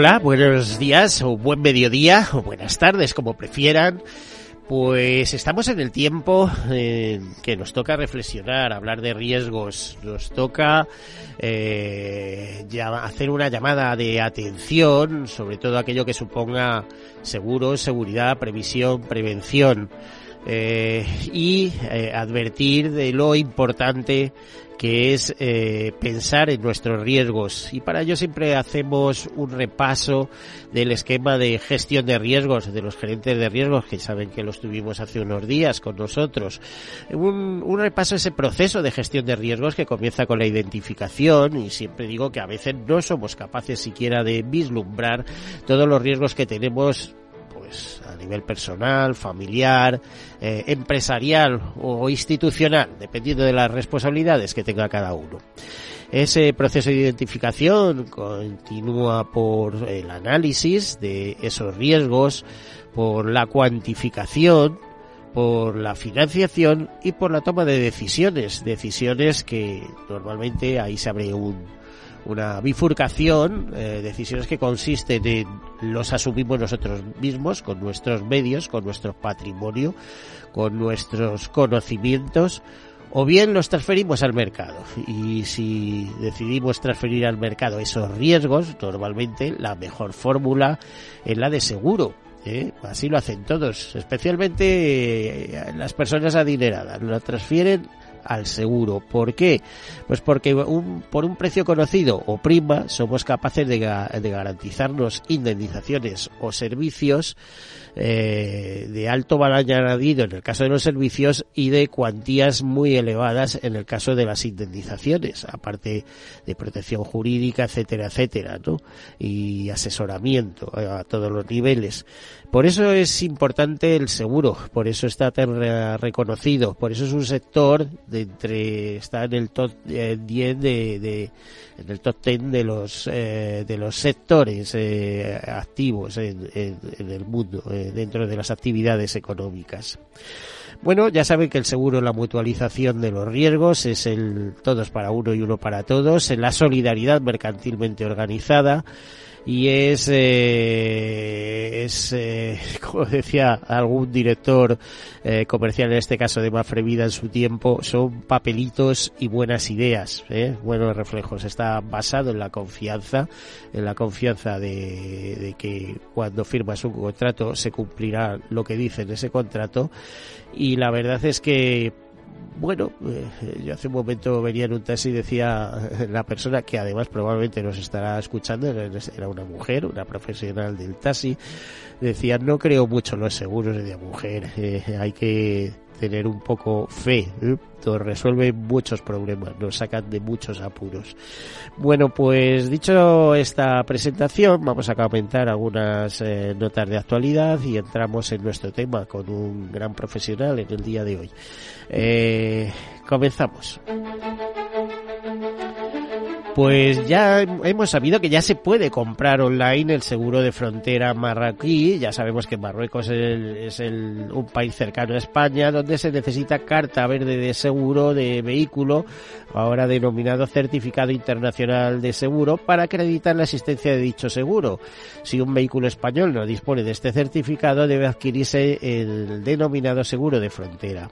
Hola, buenos días o buen mediodía o buenas tardes, como prefieran. Pues estamos en el tiempo que nos toca reflexionar, hablar de riesgos, nos toca eh, hacer una llamada de atención sobre todo aquello que suponga seguros, seguridad, previsión, prevención. Eh, y eh, advertir de lo importante que es eh, pensar en nuestros riesgos. Y para ello siempre hacemos un repaso del esquema de gestión de riesgos, de los gerentes de riesgos, que saben que los tuvimos hace unos días con nosotros. Un, un repaso a ese proceso de gestión de riesgos que comienza con la identificación y siempre digo que a veces no somos capaces siquiera de vislumbrar todos los riesgos que tenemos pues a nivel personal, familiar, eh, empresarial o institucional, dependiendo de las responsabilidades que tenga cada uno. Ese proceso de identificación continúa por el análisis de esos riesgos, por la cuantificación, por la financiación y por la toma de decisiones, decisiones que normalmente ahí se abre un, una bifurcación, eh, decisiones que consisten en los asumimos nosotros mismos, con nuestros medios, con nuestro patrimonio, con nuestros conocimientos, o bien los transferimos al mercado. Y si decidimos transferir al mercado esos riesgos, normalmente la mejor fórmula es la de seguro. ¿eh? Así lo hacen todos, especialmente eh, las personas adineradas. Lo transfieren al seguro. ¿Por qué? Pues porque un, por un precio conocido o prima somos capaces de, de garantizarnos indemnizaciones o servicios eh, de alto valor añadido en el caso de los servicios y de cuantías muy elevadas en el caso de las indemnizaciones, aparte de protección jurídica, etcétera, etcétera, ¿no? Y asesoramiento a todos los niveles. Por eso es importante el seguro, por eso está tan reconocido, por eso es un sector de entre está en el top 10 eh, de, de, en el top 10 de los eh, de los sectores eh, activos en, el mundo dentro de las actividades económicas. Bueno, ya saben que el seguro, la mutualización de los riesgos es el todos para uno y uno para todos, en la solidaridad mercantilmente organizada y es, eh, es eh, como decía algún director eh, comercial, en este caso de Mafre Vida en su tiempo, son papelitos y buenas ideas, ¿eh? buenos reflejos. Está basado en la confianza, en la confianza de, de que cuando firmas un contrato se cumplirá lo que dice en ese contrato y la verdad es que bueno, eh, yo hace un momento venía en un taxi y decía la persona que además probablemente nos estará escuchando, era una mujer, una profesional del taxi, decía no creo mucho en los seguros de mujer, eh, hay que tener un poco fe, ¿eh? nos resuelve muchos problemas, nos sacan de muchos apuros. Bueno, pues dicho esta presentación, vamos a comentar algunas eh, notas de actualidad y entramos en nuestro tema con un gran profesional en el día de hoy. Eh, comenzamos. Pues ya hemos sabido que ya se puede comprar online el seguro de frontera marroquí. Ya sabemos que Marruecos es, el, un país cercano a España donde se necesita carta verde de seguro de vehículo, ahora denominado Certificado Internacional de Seguro, para acreditar la existencia de dicho seguro. Si un vehículo español no dispone de este certificado, debe adquirirse el denominado seguro de frontera.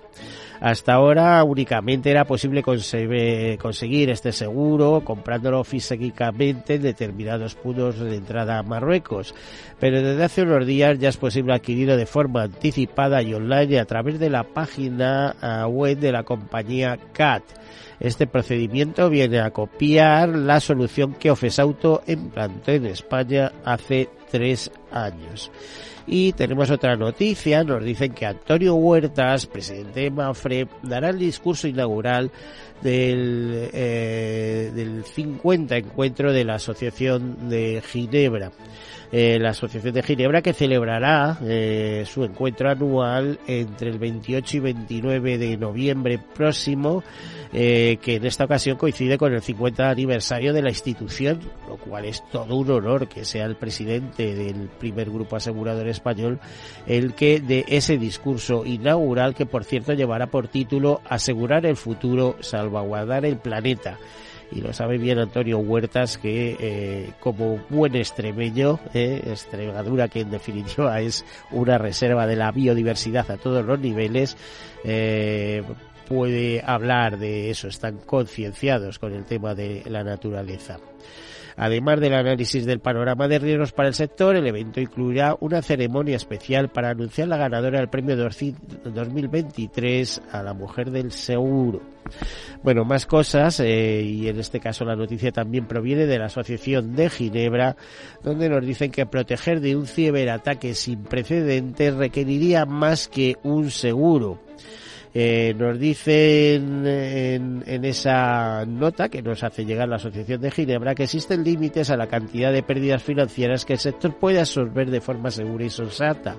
Hasta ahora únicamente era posible conseguir este seguro comprándolo físicamente en determinados puntos de entrada a Marruecos, pero desde hace unos días ya es posible adquirirlo de forma anticipada y online a través de la página ah, web de la compañía CAT. Este procedimiento viene a copiar la solución que Ofesauto implantó en España hace tres años. Y tenemos otra noticia, nos dicen que Antonio Huertas, presidente de Mafre, dará el discurso inaugural del, eh, del 50 encuentro de la Asociación de Ginebra. Eh, la Asociación de Ginebra que celebrará eh, su encuentro anual entre el 28 y 29 de noviembre próximo, eh, que en esta ocasión coincide con el 50 aniversario de la institución, lo cual es todo un honor que sea el presidente del primer grupo asegurador español el que de ese discurso inaugural que por cierto llevará por título Asegurar el futuro, salvaguardar el planeta y lo sabe bien Antonio Huertas que eh, como buen extremeño, eh, Extremadura que en definitiva es una reserva de la biodiversidad a todos los niveles, eh, puede hablar de eso, están concienciados con el tema de la naturaleza. Además del análisis del panorama de riesgos para el sector, el evento incluirá una ceremonia especial para anunciar la ganadora del premio 2023 a la mujer del seguro. Bueno, más cosas, eh, y en este caso la noticia también proviene de la Asociación de Ginebra, donde nos dicen que proteger de un ciberataque sin precedentes requeriría más que un seguro. Eh, nos dicen en, en, esa nota que nos hace llegar la Asociación de Ginebra que existen límites a la cantidad de pérdidas financieras que el sector puede absorber de forma segura y sensata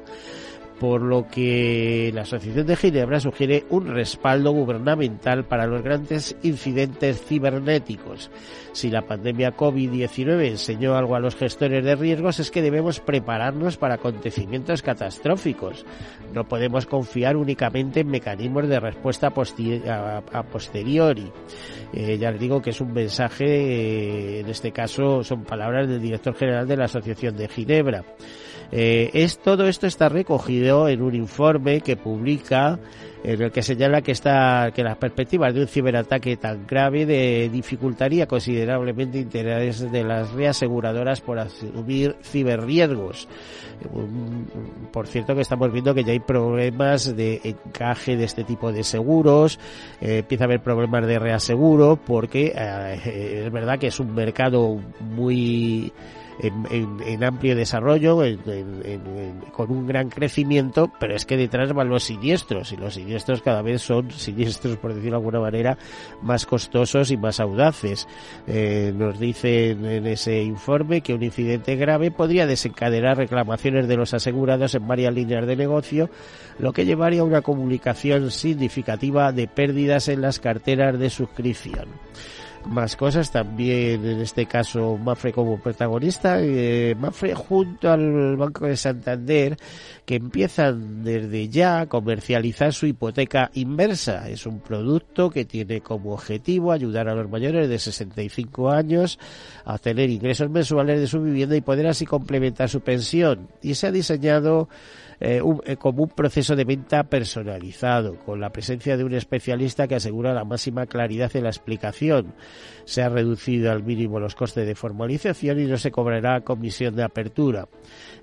por lo que la Asociación de Ginebra sugiere un respaldo gubernamental para los grandes incidentes cibernéticos. Si la pandemia COVID-19 enseñó algo a los gestores de riesgos es que debemos prepararnos para acontecimientos catastróficos. No podemos confiar únicamente en mecanismos de respuesta a, posteriori. Eh, ya les digo que es un mensaje, eh, en este caso son palabras del director general de la Asociación de Ginebra. Eh, es, todo esto está recogido en un informe que publica en el que señala que está que las perspectivas de un ciberataque tan grave de, dificultaría considerablemente intereses de las reaseguradoras por asumir ciberriesgos. Por cierto que estamos viendo que ya hay problemas de encaje de este tipo de seguros, eh, empieza a haber problemas de reaseguro porque eh, es verdad que es un mercado muy en, amplio desarrollo, con un gran crecimiento, pero es que detrás van los siniestros y los siniestros cada vez son siniestros, por decirlo de alguna manera, más costosos y más audaces. Eh, nos dicen en ese informe que un incidente grave podría desencadenar reclamaciones de los asegurados en varias líneas de negocio, lo que llevaría a una comunicación significativa de pérdidas en las carteras de suscripción más cosas. También en este caso Mafre como protagonista eh, Mafre junto al Banco de Santander que empiezan desde ya a comercializar su hipoteca inversa es un producto que tiene como objetivo ayudar a los mayores de 65 años a tener ingresos mensuales de su vivienda y poder así complementar su pensión y se ha diseñado eh, eh, como un proceso de venta personalizado, con la presencia de un especialista que asegura la máxima claridad en la explicación. Se ha reducido al mínimo los costes de formalización y no se cobrará comisión de apertura.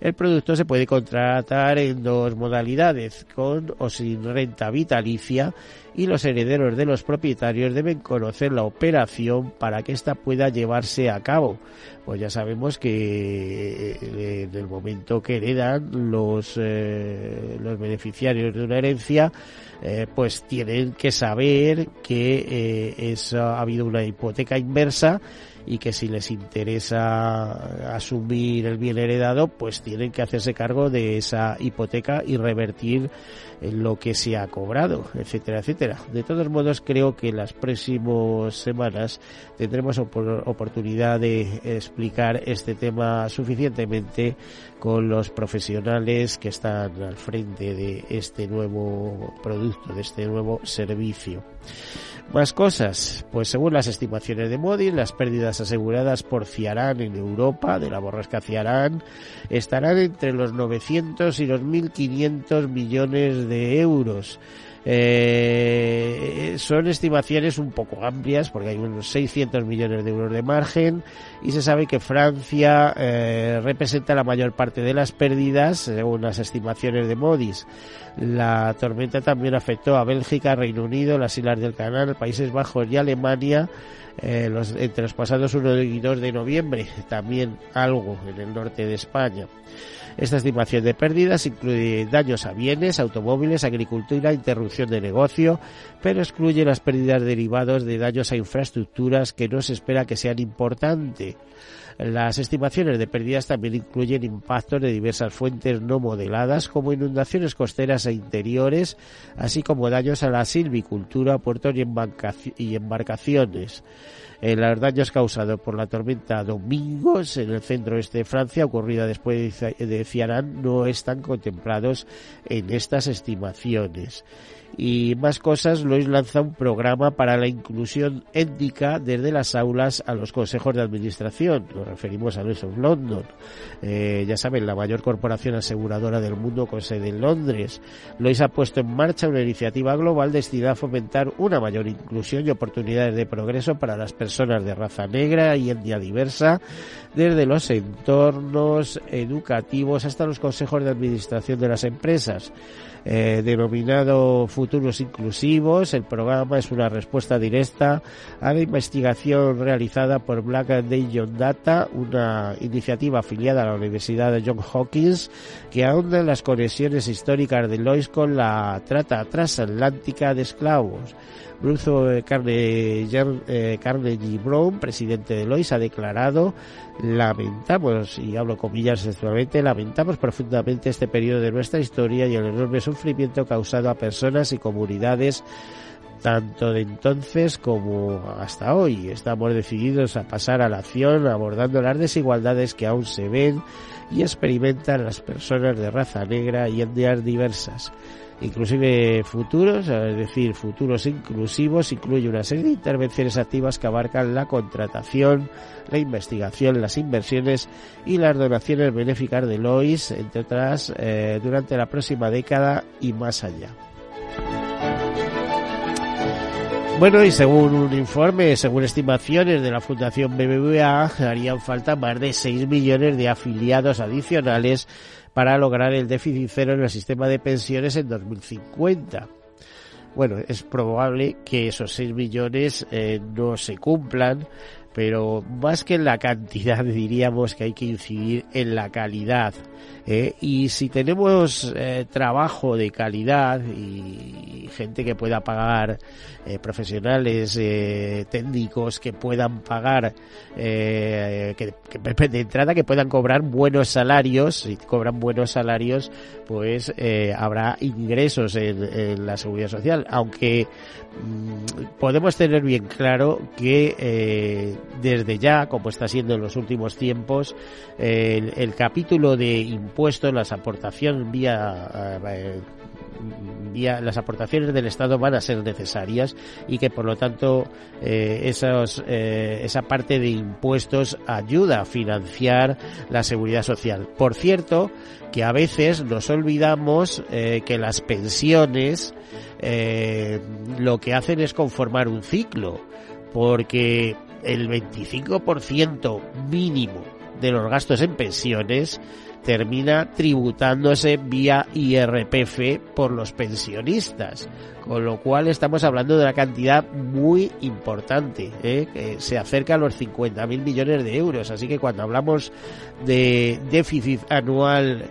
El producto se puede contratar en dos modalidades, con o sin renta vitalicia, y los herederos de los propietarios deben conocer la operación para que ésta pueda llevarse a cabo. Pues ya sabemos que eh, en el momento que heredan los, eh, los beneficiarios de una herencia, eh, pues tienen que saber que es, ha habido una hipoteca inversa y que si les interesa asumir el bien heredado, pues tienen que hacerse cargo de esa hipoteca y revertir lo que se ha cobrado, etcétera, etcétera. De todos modos, creo que las próximas semanas tendremos oportunidad de explicar este tema suficientemente con los profesionales que están al frente de este nuevo producto, de este nuevo servicio. Más cosas, pues según las estimaciones de Modi, las pérdidas aseguradas por Ciarán en Europa, de la borrasca Ciarán, estarán entre los 900 y los 1.500 millones de euros. Eh, son estimaciones un poco amplias porque hay unos 600 millones de euros de margen y se sabe que Francia eh, representa la mayor parte de las pérdidas según las estimaciones de Modis. La tormenta también afectó a Bélgica, Reino Unido, las Islas del Canal, Países Bajos y Alemania eh, entre los pasados 1 y 2 de noviembre, también algo en el norte de España. Esta estimación de pérdidas incluye daños a bienes, automóviles, agricultura, interrupción de negocio, pero excluye las pérdidas derivadas de daños a infraestructuras que no se espera que sean importantes. Las estimaciones de pérdidas también incluyen impactos de diversas fuentes no modeladas como inundaciones costeras e interiores, así como daños a la silvicultura, puertos y embarcaciones. Eh, los daños causados por la tormenta Domingos en el centro este de Francia, ocurrida después de Ciarán, no están contemplados en estas estimaciones y más cosas, Lois lanza un programa para la inclusión étnica desde las aulas a los consejos de administración. Nos referimos a Lois of London. Eh, ya saben, la mayor corporación aseguradora del mundo con sede en Londres. Lois ha puesto en marcha una iniciativa global destinada a fomentar una mayor inclusión y oportunidades de progreso para las personas de raza negra y etnia diversa, desde los entornos educativos hasta los consejos de administración de las empresas. Eh, denominado Futuros Inclusivos. El programa es una respuesta directa a la investigación realizada por Black John Data, una iniciativa afiliada a la Universidad de Johns Hopkins que ahonda las conexiones históricas de Lois con la trata transatlántica de esclavos. Bruce eh, eh, Carnegie Brown, presidente de Lois, ha declarado lamentamos, y hablo comillas sexualmente, lamentamos profundamente este periodo de nuestra historia y el enorme sufrimiento causado a personas y comunidades tanto de entonces como hasta hoy. Estamos decididos a pasar a la acción abordando las desigualdades que aún se ven y experimentan las personas de raza negra y etnias diversas inclusive futuros, es decir, futuros inclusivos, incluye una serie de intervenciones activas que abarcan la contratación, la investigación, las inversiones y las donaciones benéficas de Lois, entre otras, eh, durante la próxima década y más allá. Bueno, y según un informe, según estimaciones de la Fundación BBVA, harían falta más de 6 millones de afiliados adicionales para lograr el déficit cero en el sistema de pensiones en 2050. Bueno, es probable que esos 6 millones eh, no se cumplan, pero más que en la cantidad diríamos que hay que incidir en la calidad. ¿eh? Y si tenemos eh, trabajo de calidad y gente que pueda pagar, eh, profesionales técnicos que puedan pagar, que, que, de entrada que puedan cobrar buenos salarios, si cobran buenos salarios, pues habrá ingresos en, en, la seguridad social. Aunque mm, podemos tener bien claro que desde ya, como está siendo en los últimos tiempos, el, capítulo de impuestos, las aportaciones vía, eh, vía las aportaciones del Estado van a ser necesarias y que por lo tanto eh, esos, eh, esa parte de impuestos ayuda a financiar la seguridad social. Por cierto, que a veces nos olvidamos que las pensiones lo que hacen es conformar un ciclo porque el 25% mínimo de los gastos en pensiones termina tributándose vía IRPF por los pensionistas, con lo cual estamos hablando de una cantidad muy importante, ¿eh? que se acerca a los 50.000 millones de euros. Así que cuando hablamos de déficit anual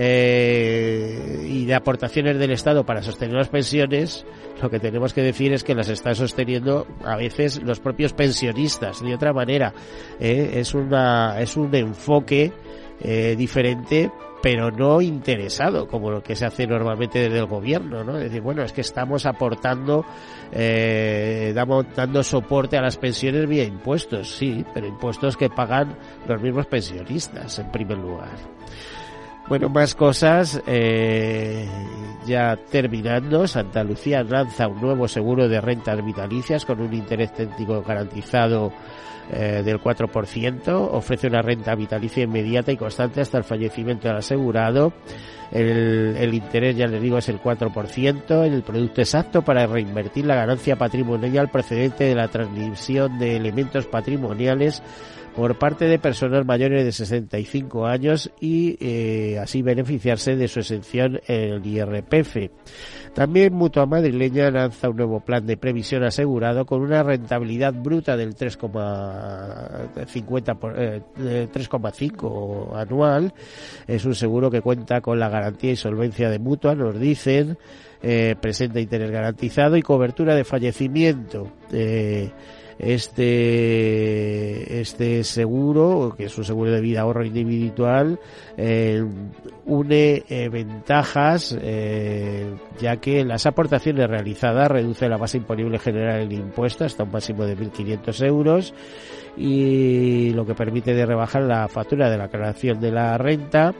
eh, y de aportaciones del Estado para sostener las pensiones, lo que tenemos que decir es que las están sosteniendo a veces los propios pensionistas. De otra manera, eh, es, una, es un enfoque eh, diferente pero no interesado, como lo que se hace normalmente desde el gobierno, ¿no? Es decir, bueno, es que estamos aportando, eh, damos, dando soporte a las pensiones vía impuestos, sí, pero impuestos que pagan los mismos pensionistas, en primer lugar. Bueno, más cosas. Eh, ya terminando, Santa Lucía lanza un nuevo seguro de rentas vitalicias con un interés técnico garantizado eh, del 4%. Ofrece una renta vitalicia inmediata y constante hasta el fallecimiento del asegurado. El, el interés, ya les digo, es el 4%. El producto exacto para reinvertir la ganancia patrimonial procedente de la transmisión de elementos patrimoniales por parte de personas mayores de 65 años y eh, así beneficiarse de su exención en el IRPF. También Mutua Madrileña lanza un nuevo plan de previsión asegurado con una rentabilidad bruta del 3,5 eh, anual. Es un seguro que cuenta con la garantía y solvencia de Mutua, nos dicen. Eh, presenta interés garantizado y cobertura de fallecimiento. Eh, este, este seguro, que es un seguro de vida ahorro individual, eh, une eh, ventajas, eh, ya que las aportaciones realizadas reduce la base imponible general del impuesto hasta un máximo de 1.500 euros y lo que permite de rebajar la factura de la creación de la renta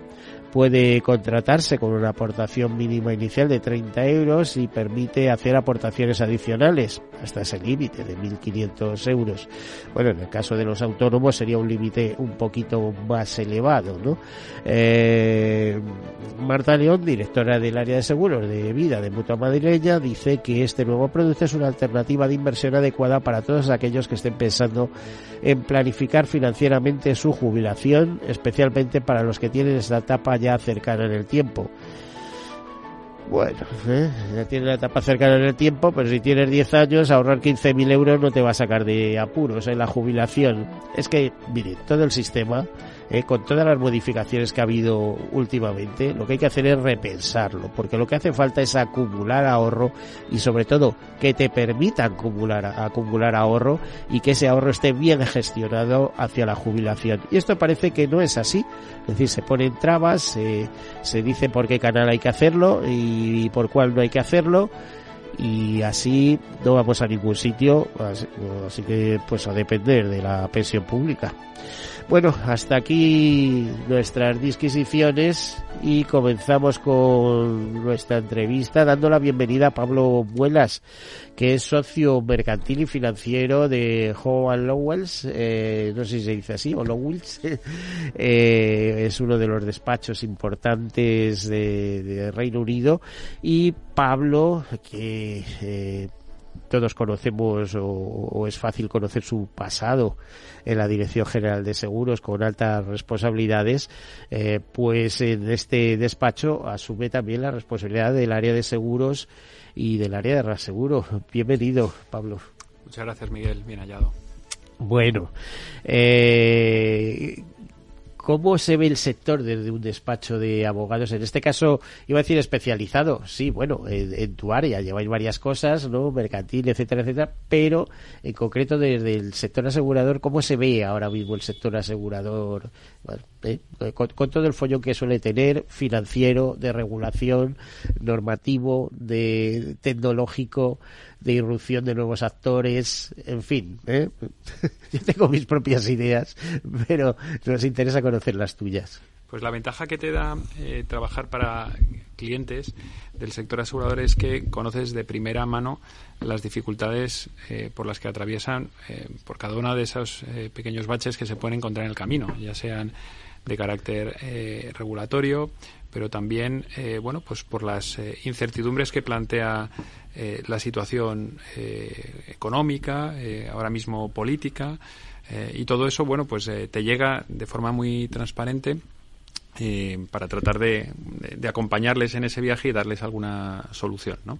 puede contratarse con una aportación mínima inicial de 30 euros y permite hacer aportaciones adicionales hasta ese límite de 1.500 euros. Bueno, en el caso de los autónomos sería un límite un poquito más elevado, ¿no? Eh, Marta León, directora del área de seguros de vida de Mutua Madrileña, dice que este nuevo producto es una alternativa de inversión adecuada para todos aquellos que estén pensando en planificar financieramente su jubilación, especialmente para los que tienen esta etapa ya cercana en el tiempo. Bueno, ¿eh? ya tiene la etapa cercana en el tiempo, pero si tienes 10 años, ahorrar 15.000 euros no te va a sacar de apuros en la jubilación. Es que, mire, todo el sistema eh, con todas las modificaciones que ha habido últimamente, lo que hay que hacer es repensarlo, porque lo que hace falta es acumular ahorro y sobre todo que te permita acumular, acumular ahorro y que ese ahorro esté bien gestionado hacia la jubilación. Y esto parece que no es así, es decir, se ponen trabas, se dice por qué canal hay que hacerlo y por cuál no hay que hacerlo y así no vamos a ningún sitio, así, que pues a depender de la pensión pública. Bueno, hasta aquí nuestras disquisiciones y comenzamos con nuestra entrevista dando la bienvenida a Pablo Muelas, que es socio mercantil y financiero de Howard Lowells, eh, no sé si se dice así, o Lowells, eh, es uno de los despachos importantes de, Reino Unido y Pablo, que eh, todos conocemos o, es fácil conocer su pasado en la Dirección General de Seguros con altas responsabilidades, eh, pues en este despacho asume también la responsabilidad del área de seguros y del área de reaseguro. Bienvenido, Pablo. Muchas gracias, Miguel. Bien hallado. Bueno, eh, ¿Cómo se ve el sector desde un despacho de abogados? En este caso, iba a decir especializado. Sí, bueno, en, tu área lleváis varias cosas, ¿no? Mercantil, etcétera, etcétera. Pero, en concreto, desde el sector asegurador, ¿cómo se ve ahora mismo el sector asegurador? Eh, con, todo el follón que suele tener, financiero, de regulación, normativo, de tecnológico, de irrupción de nuevos actores, en fin. ¿eh? Yo tengo mis propias ideas, pero nos interesa conocer las tuyas. Pues la ventaja que te da eh, trabajar para clientes del sector asegurador es que conoces de primera mano las dificultades por las que atraviesan por cada uno de esos pequeños baches que se pueden encontrar en el camino, ya sean de carácter regulatorio, pero también bueno pues por las incertidumbres que plantea eh, la situación eh, económica, eh, ahora mismo política, y todo eso, bueno, pues te llega de forma muy transparente para tratar de, acompañarles en ese viaje y darles alguna solución, ¿no?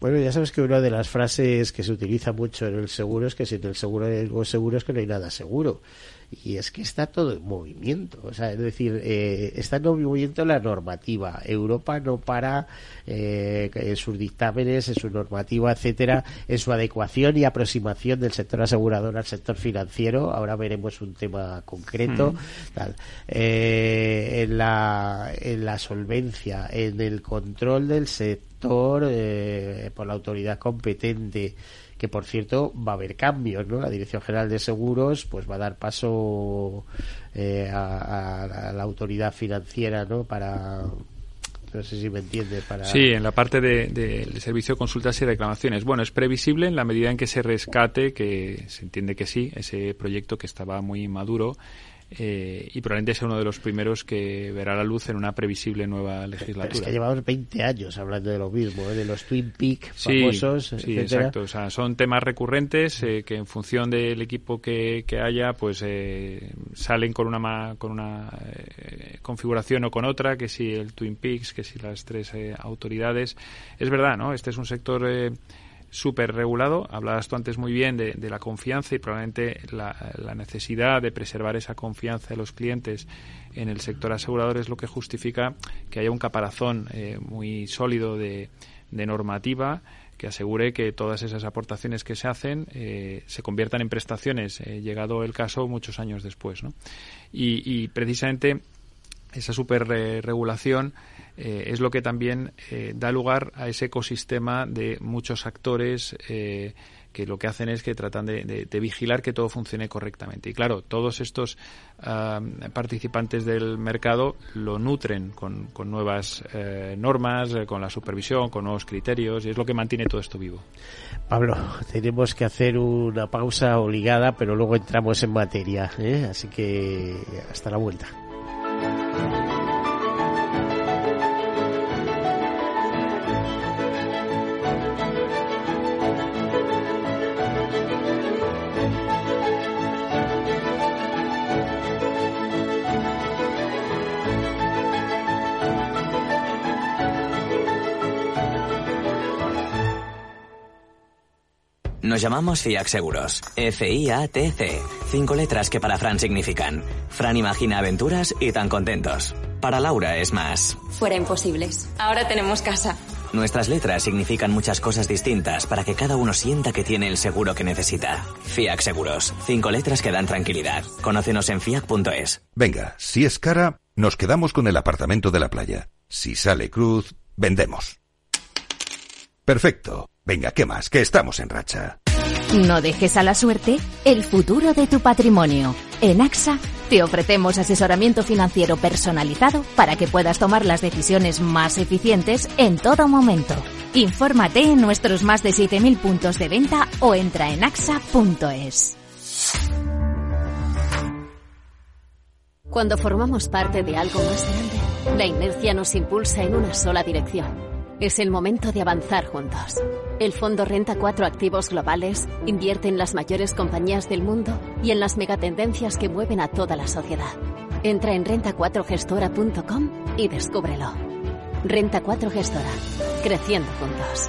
Bueno, ya sabes que una de las frases que se utiliza mucho en el seguro es que sin el seguro hay algo seguro es que no hay nada seguro y es que está todo en movimiento. O sea, es decir, eh, está en movimiento la normativa. Europa no para eh, en sus dictámenes, en su normativa, etcétera, en su adecuación y aproximación del sector asegurador al sector financiero. Ahora veremos un tema concreto. Mm. Tal. Eh, en, la, en la solvencia, en el control del sector eh, por la autoridad competente que por cierto va a haber cambios, ¿no? La Dirección General de Seguros pues va a dar paso eh, a, la autoridad financiera, ¿no? Para no sé si me entiende. Para... Sí, en la parte del de, servicio de consultas y reclamaciones. Bueno, es previsible en la medida en que se rescate, que se entiende que sí, ese proyecto que estaba muy maduro eh, y probablemente sea uno de los primeros que verá la luz en una previsible nueva legislatura. es que llevamos 20 años hablando de lo mismo, ¿eh? de los Twin Peaks famosos, sí, exacto. O sea, son temas recurrentes eh, que en función del equipo que, que haya, pues salen con una con una configuración o con otra, que si el Twin Peaks, que si las tres autoridades. Es verdad, ¿no? Este es un sector súper regulado. Hablabas tú antes muy bien de, la confianza y probablemente la, necesidad de preservar esa confianza de los clientes en el sector asegurador es lo que justifica que haya un caparazón eh, muy sólido de, normativa que asegure que todas esas aportaciones que se hacen eh, se conviertan en prestaciones, eh, llegado el caso muchos años después. ¿no? Y precisamente esa superregulación eh, es lo que también eh, da lugar a ese ecosistema de muchos actores eh, que lo que hacen es que tratan de, vigilar que todo funcione correctamente. Y claro, todos estos participantes del mercado lo nutren con, con nuevas normas, con la supervisión, con nuevos criterios, y es lo que mantiene todo esto vivo. Pablo, tenemos que hacer una pausa obligada, pero luego entramos en materia, así que hasta la vuelta. Nos llamamos FIAC Seguros. F-I-A-T-C. Cinco letras que para Fran significan. Fran imagina aventuras y tan contentos. Para Laura es más. Fuera imposibles. Ahora tenemos casa. Nuestras letras significan muchas cosas distintas para que cada uno sienta que tiene el seguro que necesita. FIAC Seguros. Cinco letras que dan tranquilidad. Conócenos en fiac.es. Venga, si es cara, nos quedamos con el apartamento de la playa. Si sale cruz, vendemos. Perfecto. Venga, ¿qué más? Que estamos en racha. No dejes a la suerte el futuro de tu patrimonio. En AXA te ofrecemos asesoramiento financiero personalizado para que puedas tomar las decisiones más eficientes en todo momento. Infórmate en nuestros más de 7.000 puntos de venta o entra en axa.es. Cuando formamos parte de algo más grande, la inercia nos impulsa en una sola dirección es el momento de avanzar juntos. El fondo Renta 4 Activos Globales invierte en las mayores compañías del mundo y en las megatendencias que mueven a toda la sociedad. Entra en renta4gestora.com y descúbrelo. Renta 4 Gestora. Creciendo juntos.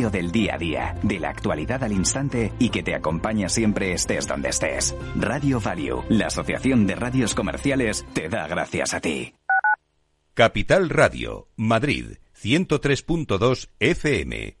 del día a día, de la actualidad al instante y que te acompaña siempre estés donde estés. Radio Value, la Asociación de Radios Comerciales, te da gracias a ti. Capital Radio, Madrid, 103.2 FM.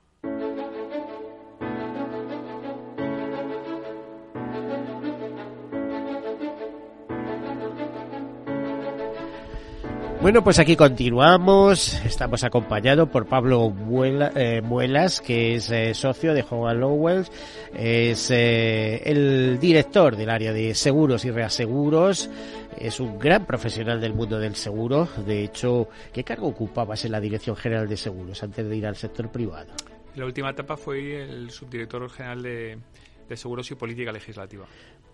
Bueno, pues aquí continuamos. Estamos acompañados por Pablo eh, Muelas, que es eh, socio de Howard Lowell, es eh, el director del área de seguros y reaseguros, es un gran profesional del mundo del seguro. De hecho, ¿qué cargo ocupabas en la Dirección General de Seguros antes de ir al sector privado? La última etapa fue el subdirector general de Seguros y Política Legislativa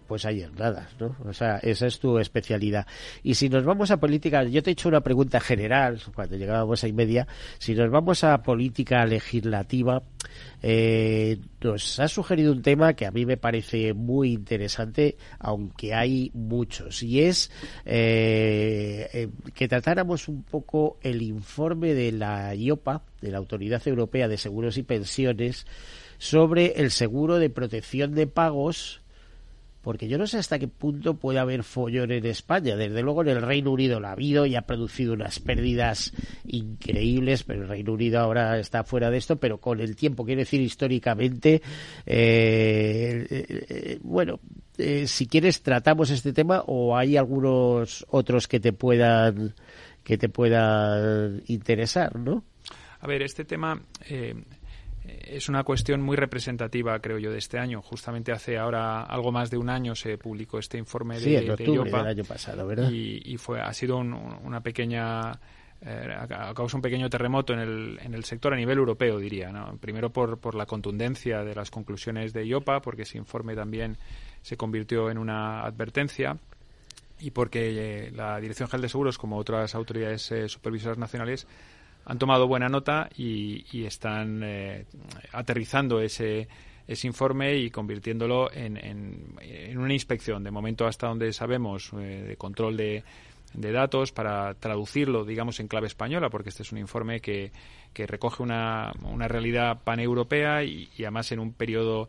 pues ayer nada, ¿no? O sea, esa es tu especialidad. Y si nos vamos a política, yo te he hecho una pregunta general cuando llegábamos a y media, si nos vamos a política legislativa, eh, nos ha sugerido un tema que a mí me parece muy interesante, aunque hay muchos, y es eh, eh, que tratáramos un poco el informe de la IOPA, de la Autoridad Europea de Seguros y Pensiones, sobre el seguro de protección de pagos porque yo no sé hasta qué punto puede haber follón en España. Desde luego en el Reino Unido lo ha habido y ha producido unas pérdidas increíbles, pero el Reino Unido ahora está fuera de esto, pero con el tiempo, quiero decir históricamente, eh, eh, bueno, eh, si quieres tratamos este tema o hay algunos otros que te puedan que te puedan interesar, ¿no? A ver, este tema es una cuestión muy representativa, creo yo, de este año. Justamente hace ahora algo más de un año se publicó este informe de, en octubre año pasado, ¿verdad? Y, fue, ha sido una pequeña eh, causa un pequeño terremoto en el, en el sector a nivel europeo, diría. ¿no? Primero por, por la contundencia de las conclusiones de IOPA, porque ese informe también se convirtió en una advertencia y porque eh, la Dirección General de Seguros, como otras autoridades eh, supervisoras nacionales, han tomado buena nota y, están eh, aterrizando ese, informe y convirtiéndolo en, una inspección. De momento, hasta donde sabemos, eh, de control de, de, datos para traducirlo, digamos, en clave española, porque este es un informe que, que recoge una, una realidad paneuropea y, y además en un periodo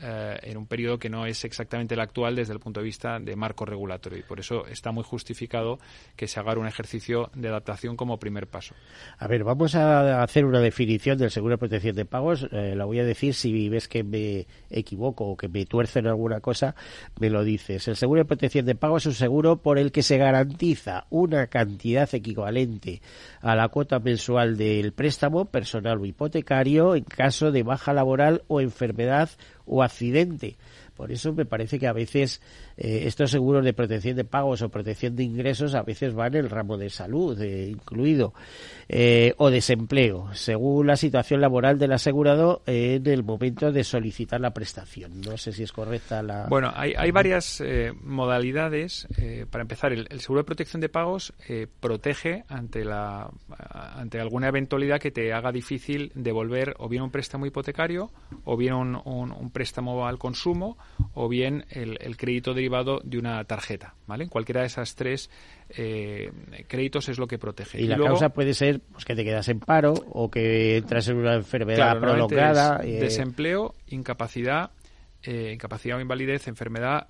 eh, en un periodo que no es exactamente el actual desde el punto de vista de marco regulatorio y por eso está muy justificado que se haga un ejercicio de adaptación como primer paso. A ver, vamos a hacer una definición del seguro de protección de pagos. Eh, la voy a decir si ves que me equivoco o que me tuerce en alguna cosa, me lo dices. El seguro de protección de pagos es un seguro por el que se garantiza una cantidad equivalente a la cuota mensual del préstamo personal o hipotecario en caso de baja laboral o enfermedad o accidente. Por eso me parece que a veces eh, estos seguros de protección de pagos o protección de ingresos a veces van en el ramo de salud eh, incluido eh, o desempleo, según la situación laboral del asegurado en el momento de solicitar la prestación. No sé si es correcta la. Bueno, hay, hay varias modalidades. para empezar, el, seguro de protección de pagos protege ante la ante alguna eventualidad que te haga difícil devolver o bien un préstamo hipotecario o bien un, un préstamo al consumo o bien el, crédito derivado de una tarjeta, ¿vale? Cualquiera de esas tres eh, créditos es lo que protege. Y, la causa puede ser pues, que te quedas en paro o que entras en una enfermedad prolongada. Eh, desempleo, incapacidad, eh, incapacidad o invalidez, enfermedad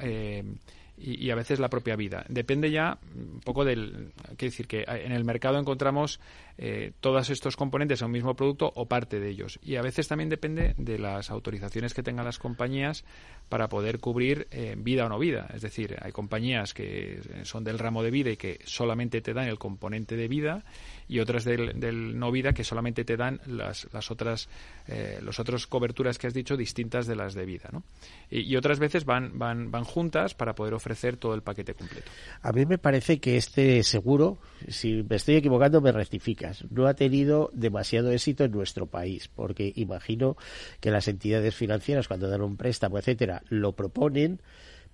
y, a veces la propia vida. Depende ya un poco del. Quiere decir que en el mercado encontramos eh, todos estos componentes a un mismo producto o parte de ellos. Y a veces también depende de las autorizaciones que tengan las compañías para poder cubrir eh, vida o no vida. Es decir, hay compañías que son del ramo de vida y que solamente te dan el componente de vida y otras del, no vida que solamente te dan las, las otras eh, las otras coberturas que has dicho distintas de las de vida. ¿no? Y, otras veces van, van, van juntas para poder ofrecer todo el paquete completo. A mí me parece que este seguro, si me estoy equivocando, me rectificas, no ha tenido demasiado éxito en nuestro país, porque imagino que las entidades financieras, cuando dan un préstamo, etcétera, lo proponen,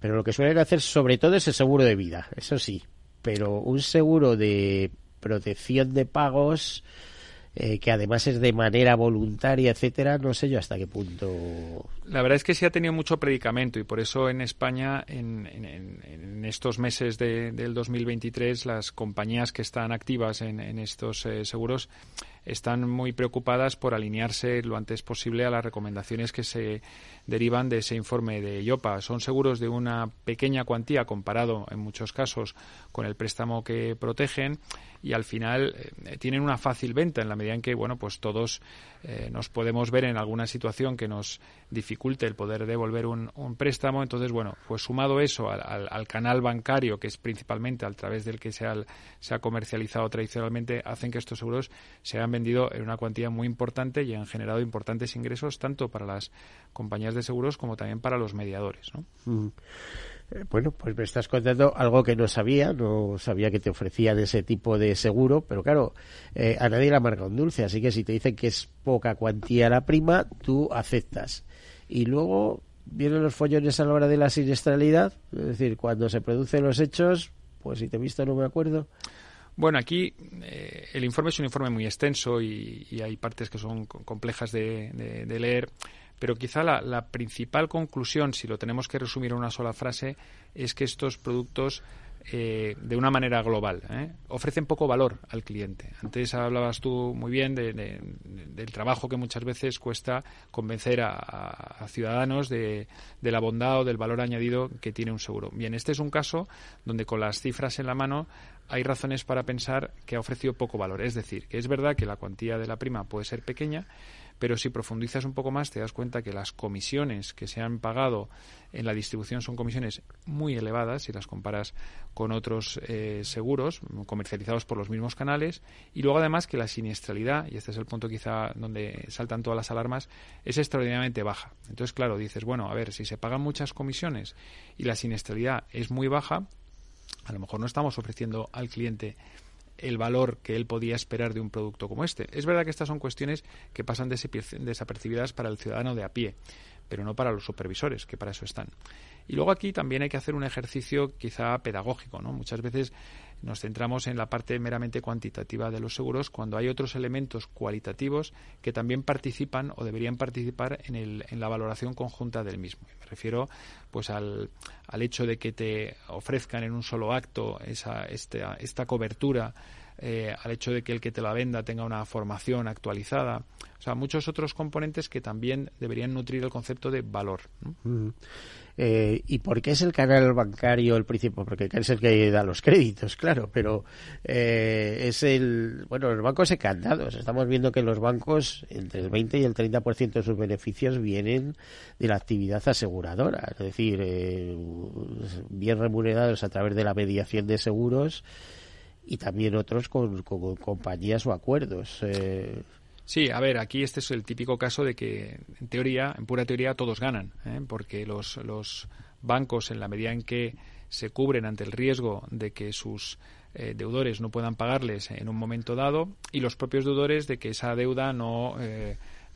pero lo que suelen hacer sobre todo es el seguro de vida, eso sí, pero un seguro de protección de pagos eh, que además es de manera voluntaria, etcétera, no sé yo hasta qué punto. La verdad es que sí ha tenido mucho predicamento y por eso en España, en, estos meses del 2023, las compañías que están activas en, estos eh, seguros están muy preocupadas por alinearse lo antes posible a las recomendaciones que se derivan de ese informe de IOPA. Son seguros de una pequeña cuantía comparado en muchos casos con el préstamo que protegen y al final eh, tienen una fácil venta en la medida en que bueno pues todos eh, nos podemos ver en alguna situación que nos dificulte el poder devolver un, préstamo entonces bueno pues sumado eso al, canal bancario que es principalmente a través del que se ha, comercializado tradicionalmente hacen que estos seguros se hayan vendido en una cuantía muy importante y han generado importantes ingresos tanto para las compañías de seguros como también para los mediadores ¿no? Eh, bueno, pues me estás contando algo que no sabía, no sabía que te ofrecían ese tipo de seguro, pero claro, eh, a nadie le amarga un dulce, así que si te dicen que es poca cuantía la prima, tú aceptas. Y luego vienen los follones a la hora de la siniestralidad, es decir, cuando se producen los hechos, pues si te he visto no me acuerdo. Bueno, aquí eh, el informe es un informe muy extenso y, hay partes que son complejas de leer pero quizá la, principal conclusión, si lo tenemos que resumir en una sola frase, es que estos productos eh, de una manera global. ¿eh? Ofrecen poco valor al cliente. Antes hablabas tú muy bien del trabajo que muchas veces cuesta convencer a, ciudadanos de, la bondad o del valor añadido que tiene un seguro. Bien, este es un caso donde con las cifras en la mano hay razones para pensar que ha ofrecido poco valor. Es decir, que es verdad que la cuantía de la prima puede ser pequeña, pero si profundizas un poco más te das cuenta que las comisiones que se han pagado en la distribución son comisiones muy elevadas si las comparas con otros eh, seguros comercializados por los mismos canales y luego además que la siniestralidad, y este es el punto quizá donde saltan todas las alarmas, es extraordinariamente baja. Entonces, claro, dices, bueno, a ver, si se pagan muchas comisiones y la siniestralidad es muy baja, a lo mejor no estamos ofreciendo al cliente el valor que él podía esperar de un producto como este. Es verdad que estas son cuestiones que pasan desapercibidas para el ciudadano de a pie, pero no para los supervisores, que para eso están. Y luego aquí también hay que hacer un ejercicio quizá pedagógico, ¿no? Muchas veces nos centramos en la parte meramente cuantitativa de los seguros cuando hay otros elementos cualitativos que también participan o deberían participar en, el, en la valoración conjunta del mismo. Me refiero pues al, hecho de que te ofrezcan en un solo acto esa, esta, esta cobertura eh, al hecho de que el que te la venda tenga una formación actualizada. O sea, muchos otros componentes que también deberían nutrir el concepto de valor. Eh, ¿Y por qué es el canal bancario el principal? Porque es el que da los créditos, claro, pero eh, es el. Bueno, los bancos candados. Estamos viendo que los bancos, entre el 20 y el 30% de sus beneficios vienen de la actividad aseguradora, es decir, eh, bien remunerados a través de la mediación de seguros y también otros con, compañías o acuerdos. Eh. Sí, a ver, aquí este es el típico caso de que, en teoría, en pura teoría, todos ganan, ¿eh? porque los, los bancos, en la medida en que se cubren ante el riesgo de que sus eh, deudores no puedan pagarles en un momento dado, y los propios deudores de que esa deuda no,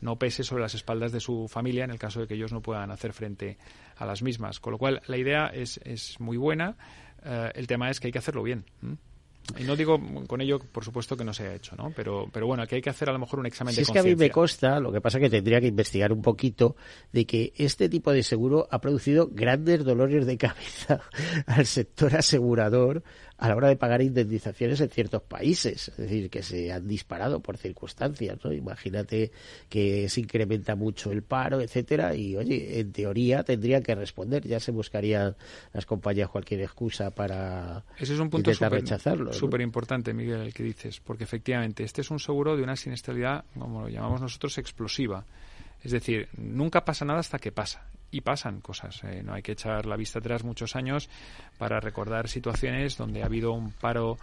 no pese sobre las espaldas de su familia en el caso de que ellos no puedan hacer frente a las mismas. Con lo cual, la idea es, es muy buena. el tema es que hay que hacerlo bien. Y no digo con ello, por supuesto, que no se haya hecho, ¿no? Pero, pero bueno, aquí hay que hacer a lo mejor un examen si de es que a mí me consta, lo que pasa es que tendría que investigar un poquito, de que este tipo de seguro ha producido grandes dolores de cabeza al sector asegurador a la hora de pagar indemnizaciones en ciertos países, es decir, que se han disparado por circunstancias, ¿no? Imagínate que se incrementa mucho el paro, etcétera, y oye, en teoría tendrían que responder, ya se buscarían las compañías cualquier excusa para Ese es un punto intentar rechazarlo. Súper importante, Miguel, el que dices, porque efectivamente este es un seguro de una siniestralidad, como lo llamamos nosotros, explosiva. Es decir, nunca pasa nada hasta que pasa y pasan cosas. Eh, no hay que echar la vista atrás muchos años para recordar situaciones donde ha habido un paro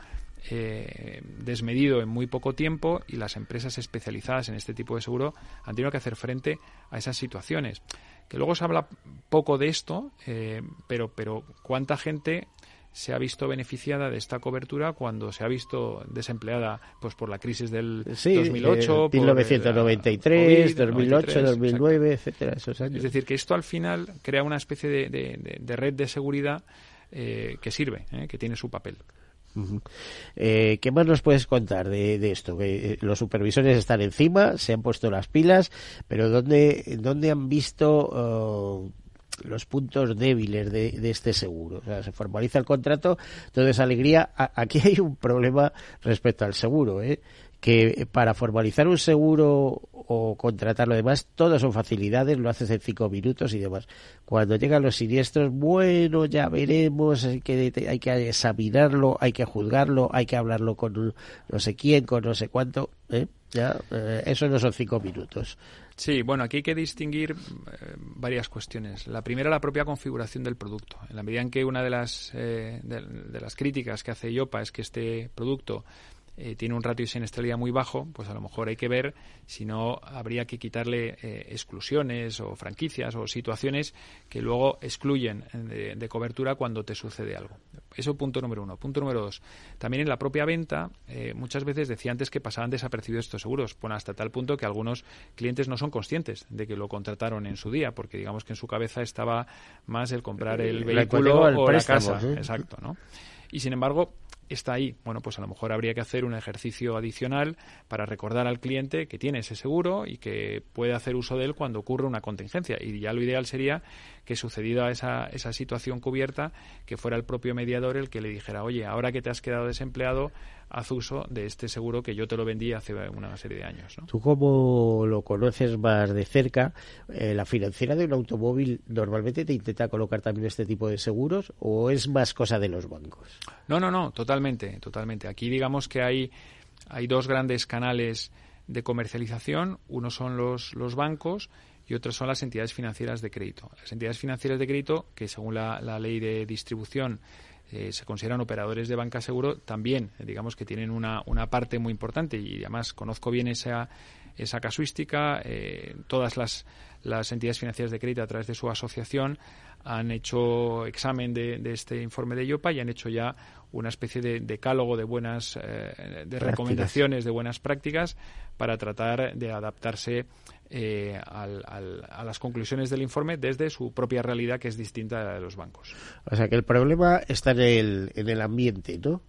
eh, desmedido en muy poco tiempo y las empresas especializadas en este tipo de seguro han tenido que hacer frente a esas situaciones. que luego se habla poco de esto, eh, pero, pero ¿cuánta gente se ha visto beneficiada de esta cobertura cuando se ha visto desempleada pues por la crisis del 2008, 1993, 2008, 2009, etcétera, esos años. Es decir, que esto al final crea una especie de, red de seguridad eh, que sirve, eh, que tiene su papel. Eh, ¿Qué más nos puedes contar de, esto? Que los supervisores están encima, se han puesto las pilas, pero ¿dónde, dónde han visto oh, los puntos débiles de, este seguro. O sea, se formaliza el contrato, todo es alegría. aquí hay un problema respecto al seguro, ¿eh? que para formalizar un seguro o contratar lo demás, todo son facilidades, lo haces en cinco minutos y demás. Cuando llegan los siniestros, bueno, ya veremos, hay que, hay que examinarlo, hay que juzgarlo, hay que hablarlo con no sé quién, con no sé cuánto, ¿eh? ya, eh, eso no son cinco minutos. Sí, bueno, aquí hay que distinguir eh, varias cuestiones. La primera, la propia configuración del producto. En la medida en que una de las, eh, de, las críticas que hace IOPA es que este producto eh, tiene un ratio de siniestralidad muy bajo, pues a lo mejor hay que ver si no habría que quitarle eh, exclusiones o franquicias o situaciones que luego excluyen eh, de, cobertura cuando te sucede algo. Eso punto número uno. Punto número dos. También en la propia venta, muchas veces decía antes que pasaban desapercibidos estos seguros. Bueno, hasta tal punto que algunos clientes no son conscientes de que lo contrataron en su día, porque digamos que en su cabeza estaba más el comprar el vehículo o la casa. Exacto, ¿no? Y sin embargo, está ahí. Bueno, pues a lo mejor habría que hacer un ejercicio adicional para recordar al cliente que tiene ese seguro y que puede hacer uso de él cuando ocurre una contingencia. Y ya lo ideal sería que sucedida esa, esa situación cubierta, que fuera el propio mediador el que le dijera, oye, ahora que te has quedado desempleado, haz uso de este seguro que yo te lo vendí hace una serie de años. Tú como lo conoces más de cerca, eh, ¿la financiera de un automóvil normalmente te intenta colocar también este tipo de seguros o es más cosa de los bancos? No, no, no, totalmente, totalmente. Aquí digamos que hay, hay dos grandes canales de comercialización. Uno son los, los bancos y otros son las entidades financieras de crédito. Las entidades financieras de crédito, que según la, ley de distribución eh, se consideran operadores de banca seguro, también digamos que tienen una, una parte muy importante y además conozco bien esa, esa casuística. Eh, todas las, las entidades financieras de crédito a través de su asociación han hecho examen de, de, este informe de IOPA y han hecho ya una especie de decálogo de buenas eh, de recomendaciones de buenas prácticas para tratar de adaptarse eh, a las conclusiones del informe desde su propia realidad que es distinta a la de los bancos. O sea que el problema está en el, en el ambiente, ¿no?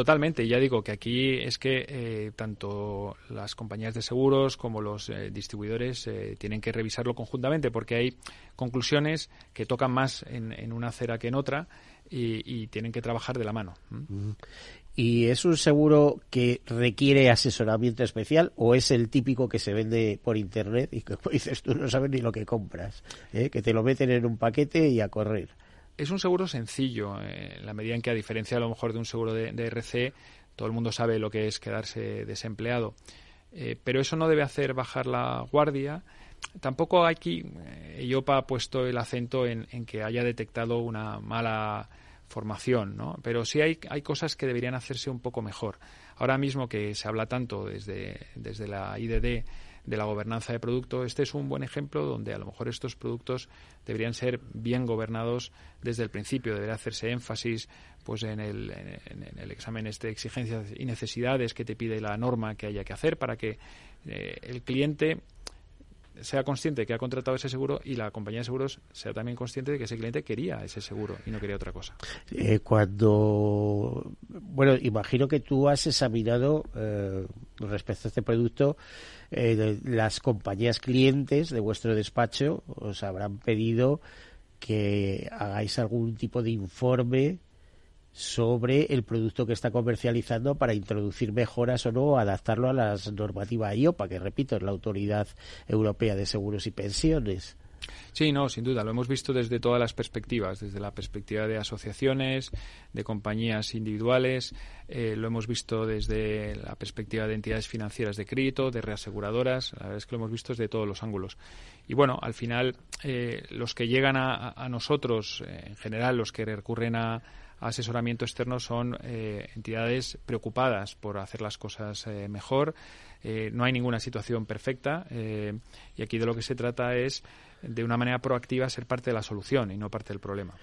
Totalmente, ya digo que aquí es que eh, tanto las compañías de seguros como los eh, distribuidores tienen que revisarlo conjuntamente porque hay conclusiones que tocan más en, una acera que en otra y, tienen que trabajar de la mano. ¿Y es un seguro que requiere asesoramiento especial o es el típico que se vende por internet y que dices tú no sabes ni lo que compras, ¿eh? que te lo meten en un paquete y a correr? Es un seguro sencillo, eh, en la medida en que a diferencia a lo mejor de un seguro de, RC, todo el mundo sabe lo que es quedarse desempleado. Eh, pero eso no debe hacer bajar la guardia. Tampoco aquí, EIOPA ha puesto el acento en que haya detectado una mala formación, ¿no? Pero sí hay, hay cosas que deberían hacerse un poco mejor. Ahora mismo que se habla tanto desde, desde la IDD de la gobernanza de producto, este es un buen ejemplo donde a lo mejor estos productos deberían ser bien gobernados desde el principio, debería hacerse énfasis pues en el, en, el examen este de exigencias y necesidades que te pide la norma que haya que hacer para que eh, el cliente sea consciente que ha contratado ese seguro y la compañía de seguros sea también consciente de que ese cliente quería ese seguro y no quería otra cosa. Eh, cuando, bueno, imagino que tú has examinado eh, respecto a este producto, eh, las compañías clientes de vuestro despacho os habrán pedido que hagáis algún tipo de informe sobre el producto que está comercializando para introducir mejoras o no, adaptarlo a las normativas IOPA, que repito, es la Autoridad Europea de Seguros y Pensiones. Sí, no, sin duda. Lo hemos visto desde todas las perspectivas, desde la perspectiva de asociaciones, de compañías individuales, eh, lo hemos visto desde la perspectiva de entidades financieras de crédito, de reaseguradoras. La verdad es que lo hemos visto desde todos los ángulos. Y bueno, al final, eh, los que llegan a, nosotros, eh, en general, los que recurren a, asesoramiento externo son entidades preocupadas por hacer las cosas mejor. no hay ninguna situación perfecta y aquí de lo que se trata es de una manera proactiva ser parte de la solución y no parte del problema.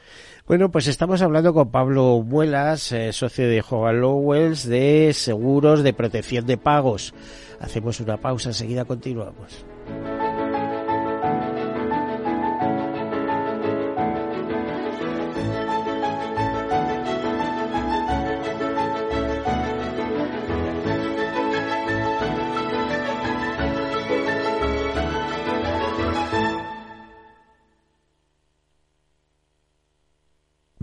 Bueno, pues estamos hablando con Pablo Muelas, eh, socio de Hogan Lowells, de seguros de protección de pagos. Hacemos una pausa, enseguida continuamos.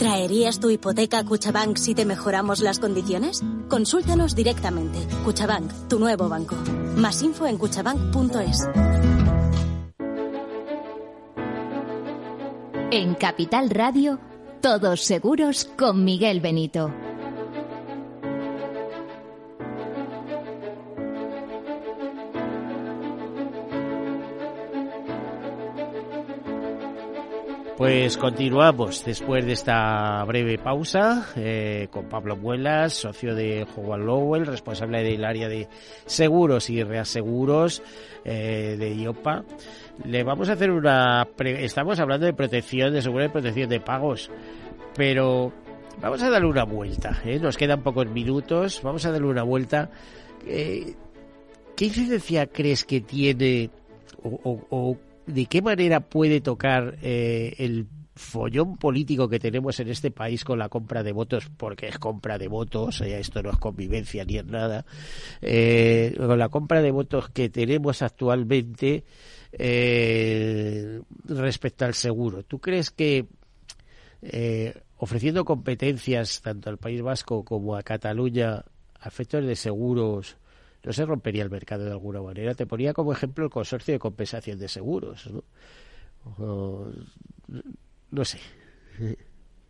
¿Traerías tu hipoteca a Cuchabank si te mejoramos las condiciones? Consúltanos directamente. Cuchabank, tu nuevo banco. Más info en cuchabank.es. En Capital Radio, todos seguros con Miguel Benito. Pues continuamos después de esta breve pausa eh, con Pablo Muelas, socio de Howard Lowell, responsable del área de seguros y reaseguros eh, de IOPA. Le vamos a hacer una... Estamos hablando de protección, de seguro de protección de pagos, pero vamos a darle una vuelta. ¿eh? Nos quedan pocos minutos, vamos a darle una vuelta. ¿Qué incidencia crees que tiene o de qué manera puede tocar eh, el follón político que tenemos en este país con la compra de votos, porque es compra de votos, esto no es convivencia ni es nada, eh, con la compra de votos que tenemos actualmente eh, respecto al seguro. ¿Tú crees que ofreciendo competencias tanto al País Vasco como a Cataluña a efectos de seguros, no se rompería el mercado de alguna manera. Te ponía como ejemplo el consorcio de compensación de seguros. No, no sé.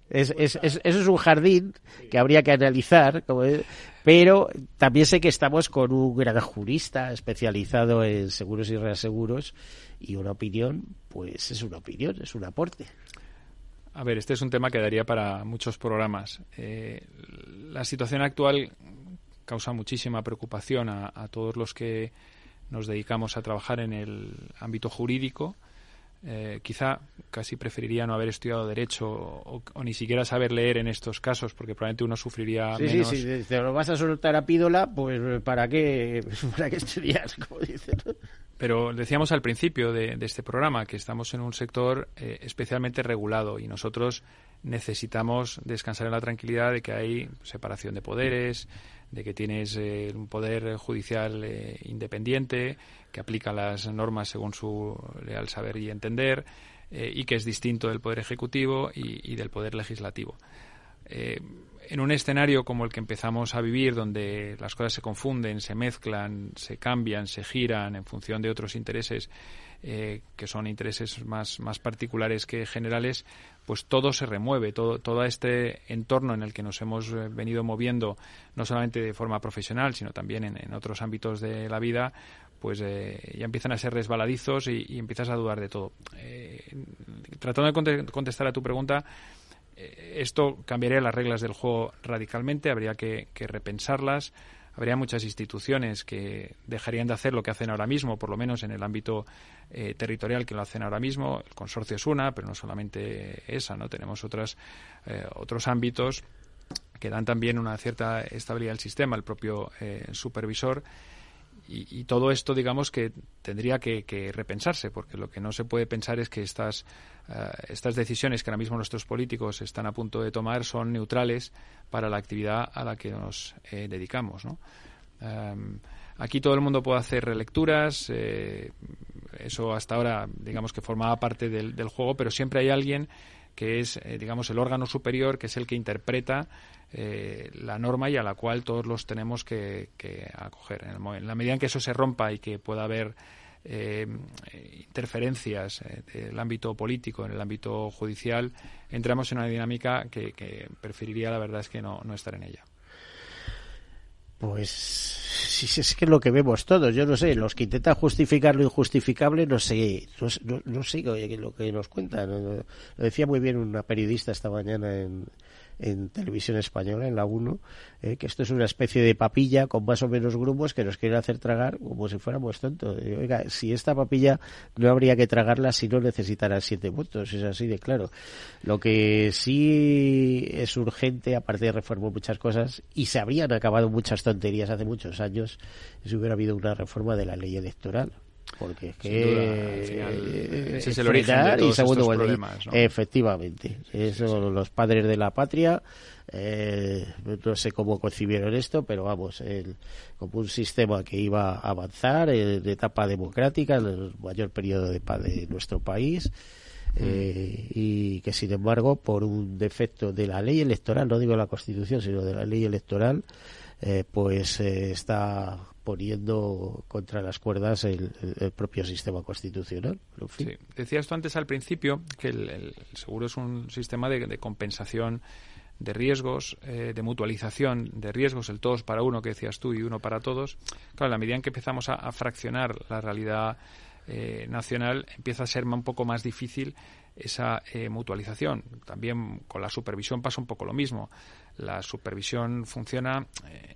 Es, es, eso es un jardín que habría que analizar, pero también sé que estamos con un gran jurista especializado en seguros y reaseguros y una opinión, pues es una opinión, es un aporte. A ver, este es un tema que daría para muchos programas. Eh, la situación actual causa muchísima preocupación a, todos los que nos dedicamos a trabajar en el ámbito jurídico. Eh, quizá casi preferiría no haber estudiado derecho o, ni siquiera saber leer en estos casos porque probablemente uno sufriría menos. Sí, sí, te lo vas a soltar a pídola, pues ¿para qué, para qué estudias? Como dicen. Pero decíamos al principio de, este programa que estamos en un sector eh, especialmente regulado y nosotros necesitamos descansar en la tranquilidad de que hay separación de poderes, de que tienes eh, un poder judicial eh, independiente que aplica las normas según su leal saber y entender y que es distinto del poder ejecutivo y, y del poder legislativo. En un escenario como el que empezamos a vivir, donde las cosas se confunden, se mezclan, se cambian, se giran en función de otros intereses, eh, que son intereses más, más particulares que generales, pues todo se remueve, todo, todo este entorno en el que nos hemos eh, venido moviendo, no solamente de forma profesional, sino también en, otros ámbitos de la vida, pues eh, ya empiezan a ser resbaladizos y, empiezas a dudar de todo. tratando de contestar a tu pregunta, esto cambiaría las reglas del juego radicalmente, habría que, repensarlas. Habría muchas instituciones que dejarían de hacer lo que hacen ahora mismo, por lo menos en el ámbito eh, territorial que lo hacen ahora mismo. El consorcio es una, pero no solamente esa, ¿no? Tenemos otras, eh, otros ámbitos que dan también una cierta estabilidad al sistema, el propio eh, supervisor y, todo esto, digamos, que tendría que, repensarse, porque lo que no se puede pensar es que estas, eh, estas decisiones que ahora mismo nuestros políticos están a punto de tomar son neutrales para la actividad a la que nos eh, dedicamos. Em, aquí todo el mundo puede hacer relecturas, eh, eso hasta ahora, digamos, que formaba parte del, del juego, pero siempre hay alguien que es, digamos, el órgano superior, que es el que interpreta eh, la norma y a la cual todos los tenemos que, acoger. En, la medida en que eso se rompa y que pueda haber eh, interferencias eh, del ámbito político, en el ámbito judicial, entramos en una dinámica que, preferiría, la verdad, es que no, estar en ella. Pues si es que es lo que vemos todos, yo no sé, los que intentan justificar lo injustificable, no sé, no, no, sé lo que nos cuentan. Lo decía muy bien una periodista esta mañana en, en televisión española, en la 1, eh, que esto es una especie de papilla con más o menos grumos que nos quieren hacer tragar como si fuéramos tontos. oiga, si esta papilla no habría que tragarla si no necesitara siete votos, es así de claro. Lo que sí es urgente, aparte de reformar muchas cosas, y se habrían acabado muchas tonterías hace muchos años, si hubiera habido una reforma de la ley electoral porque es que ese es el origen de todos estos problemas efectivamente eso los padres de la patria eh, no sé cómo concibieron esto pero vamos el, como un sistema que iba a avanzar en etapa democrática en el mayor periodo de paz de nuestro país eh, y que sin embargo por un defecto de la ley electoral no digo la constitución sino de la ley electoral eh, pues está poniendo contra las cuerdas el, propio sistema constitucional. Sí. Decías tú antes al principio que el, seguro es un sistema de, compensación de riesgos, eh, de mutualización de riesgos, el todos para uno que decías tú y uno para todos. Claro, en la medida en que empezamos a, fraccionar la realidad eh, nacional, empieza a ser un poco más difícil esa eh, mutualización. También con la supervisión pasa un poco lo mismo. La supervisión funciona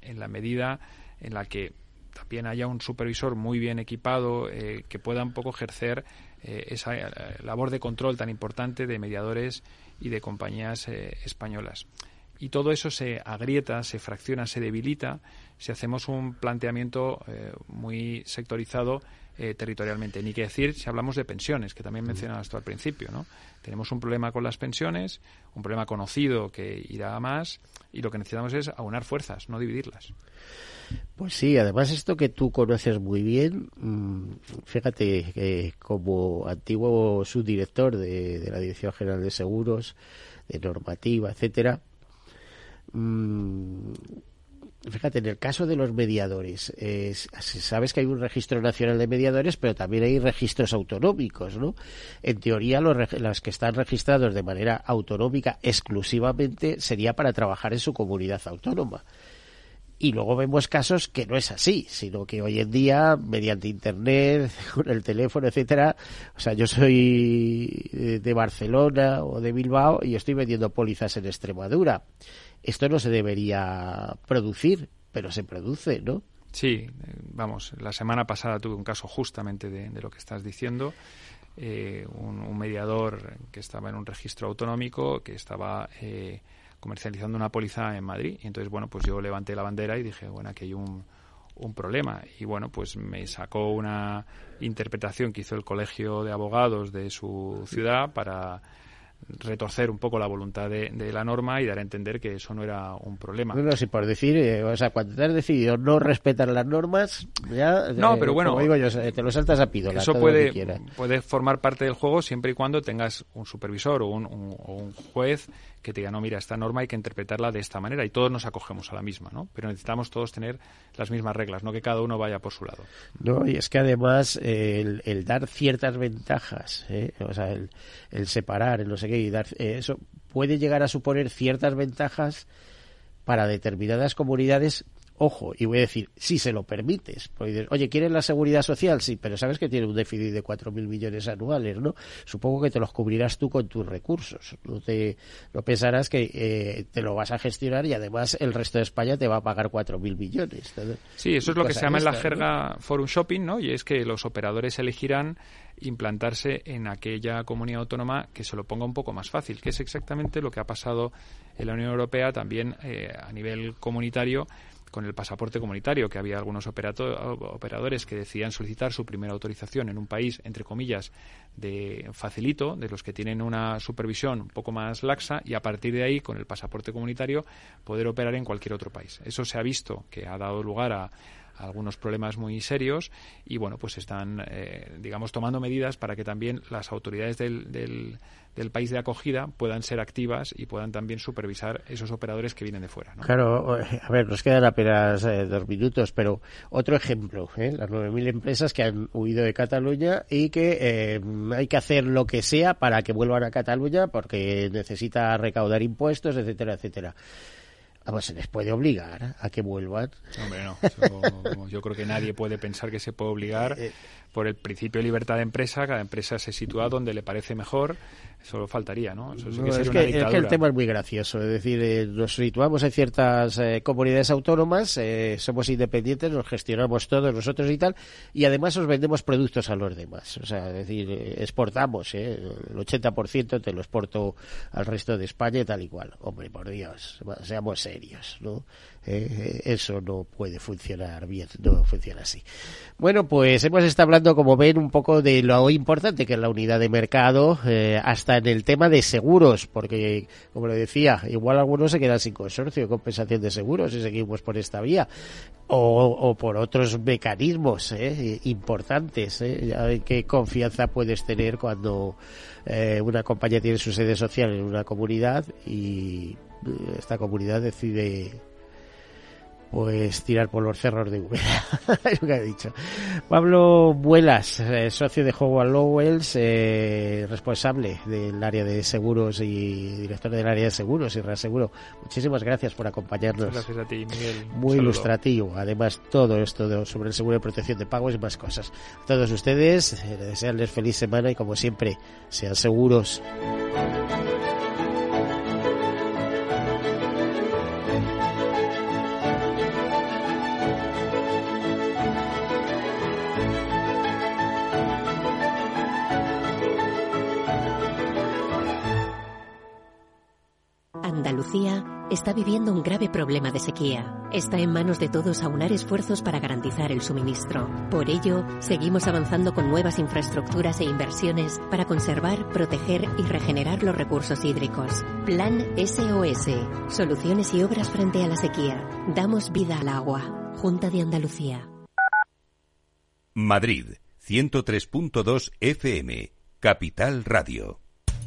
en la medida en la que también haya un supervisor muy bien equipado eh, que pueda un poco ejercer eh, esa eh, labor de control tan importante de mediadores y de compañías españolas. Y todo eso se agrieta, se fracciona, se debilita si hacemos un planteamiento muy sectorizado territorialmente. Ni que decir si hablamos de pensiones, que también mencionabas tú al principio. ¿no? Tenemos un problema con las pensiones, un problema conocido que irá a más, y lo que necesitamos es aunar fuerzas, no dividirlas. Pues sí, además esto que tú conoces muy bien, mm, fíjate que como antiguo subdirector de, la Dirección General de Seguros, de normativa, etcétera, mm, fíjate, en el caso de los mediadores, sabes que hay un registro nacional de mediadores, pero también hay registros autonómicos, ¿no? En teoría, los, los, que están registrados de manera autonómica exclusivamente sería para trabajar en su comunidad autónoma. Y luego vemos casos que no es así, sino que hoy en día, mediante Internet, con el teléfono, etcétera, o sea, yo soy de Barcelona o de Bilbao y estoy vendiendo pólizas en Extremadura. Esto no se debería producir, pero se produce, ¿no? Sí, vamos, la semana pasada tuve un caso justamente de, lo que estás diciendo. Eh, un, mediador que estaba en un registro autonómico, que estaba eh, comercializando una póliza en Madrid. Y entonces, bueno, pues yo levanté la bandera y dije, bueno, aquí hay un, un problema. Y bueno, pues me sacó una interpretación que hizo el Colegio de Abogados de su ciudad para retorcer un poco la voluntad de, la norma y dar a entender que eso no era un problema. Bueno, si por decir, eh, o sea, cuando te has decidido no respetar las normas, ya. No, pero bueno. digo yo, te lo saltas a pido. Eso puede, puede formar parte del juego siempre y cuando tengas un supervisor o un, o un juez que te diga, no, mira, esta norma hay que interpretarla de esta manera y todos nos acogemos a la misma, ¿no? Pero necesitamos todos tener las mismas reglas, no que cada uno vaya por su lado. No, y es que además el, dar ciertas ventajas, ¿eh? o sea, el, separar, el no sé qué, y dar eh, eso puede llegar a suponer ciertas ventajas para determinadas comunidades Ojo, y voy a decir, si se lo permites. Oye, ¿quieres la seguridad social? Sí, pero sabes que tiene un déficit de 4.000 millones anuales, ¿no? Supongo que te los cubrirás tú con tus recursos. No, te, no pensarás que eh, te lo vas a gestionar y además el resto de España te va a pagar 4.000 millones. Sí, eso es lo que se llama en la jerga Forum Shopping, ¿no? Y es que los operadores elegirán implantarse en aquella comunidad autónoma que se lo ponga un poco más fácil, que es exactamente lo que ha pasado en la Unión Europea también eh, a nivel comunitario con el pasaporte comunitario, que había algunos operadores que decían solicitar su primera autorización en un país, entre comillas, de facilito, de los que tienen una supervisión un poco más laxa, y a partir de ahí, con el pasaporte comunitario, poder operar en cualquier otro país. Eso se ha visto que ha dado lugar a algunos problemas muy serios y bueno pues están eh, digamos tomando medidas para que también las autoridades del, del, país de acogida puedan ser activas y puedan también supervisar esos operadores que vienen de fuera. Claro, a ver, nos quedan apenas eh, dos minutos, pero otro ejemplo, ¿eh? las 9.000 empresas que han huido de Cataluña y que eh, hay que hacer lo que sea para que vuelvan a Cataluña porque necesita recaudar impuestos, etcétera, etcétera. Vamos, se les puede obligar a que vuelvan. Hombre, no. yo creo que nadie puede pensar que se puede obligar eh, por el principio de libertad de empresa. Cada empresa se sitúa donde le parece mejor Solo faltaría, ¿no? Eso es, que, el tema es muy gracioso. Es decir, eh, nos situamos en ciertas eh, comunidades autónomas, eh, somos independientes, nos gestionamos todos nosotros y tal, y además os vendemos productos a los demás. O sea, es decir, exportamos, el 80% te lo exporto al resto de España y tal y cual. Hombre, por Dios, seamos serios, ¿no? Eso no puede funcionar bien, no funciona así. Bueno, pues hemos estado hablando, como ven, un poco de lo importante que es la unidad de mercado, hasta en el tema de seguros, porque, como le decía, igual algunos se quedan sin consorcio, compensación de seguros, si seguimos por esta vía, o, por otros mecanismos ¿eh? importantes. ¿eh? ¿Qué confianza puedes tener cuando eh, una compañía tiene su sede social en una comunidad y esta comunidad decide pues tirar por los cerros de Úbeda, es lo que ha dicho. Pablo Vuelas, eh, socio de Howard Lowells, eh, responsable del área de seguros y director del área de seguros y reaseguro. Muchísimas gracias por acompañarnos. Gracias a ti, Miguel. Muy ilustrativo. Además, todo esto sobre el seguro de protección de pagos y más cosas. A todos ustedes, eh, desearles feliz semana y como siempre, sean seguros. Está viviendo un grave problema de sequía. Está en manos de todos aunar esfuerzos para garantizar el suministro. Por ello, seguimos avanzando con nuevas infraestructuras e inversiones para conservar, proteger y regenerar los recursos hídricos. Plan SOS. Soluciones y obras frente a la sequía. Damos vida al agua. Junta de Andalucía. Madrid, 103.2 FM. Capital Radio.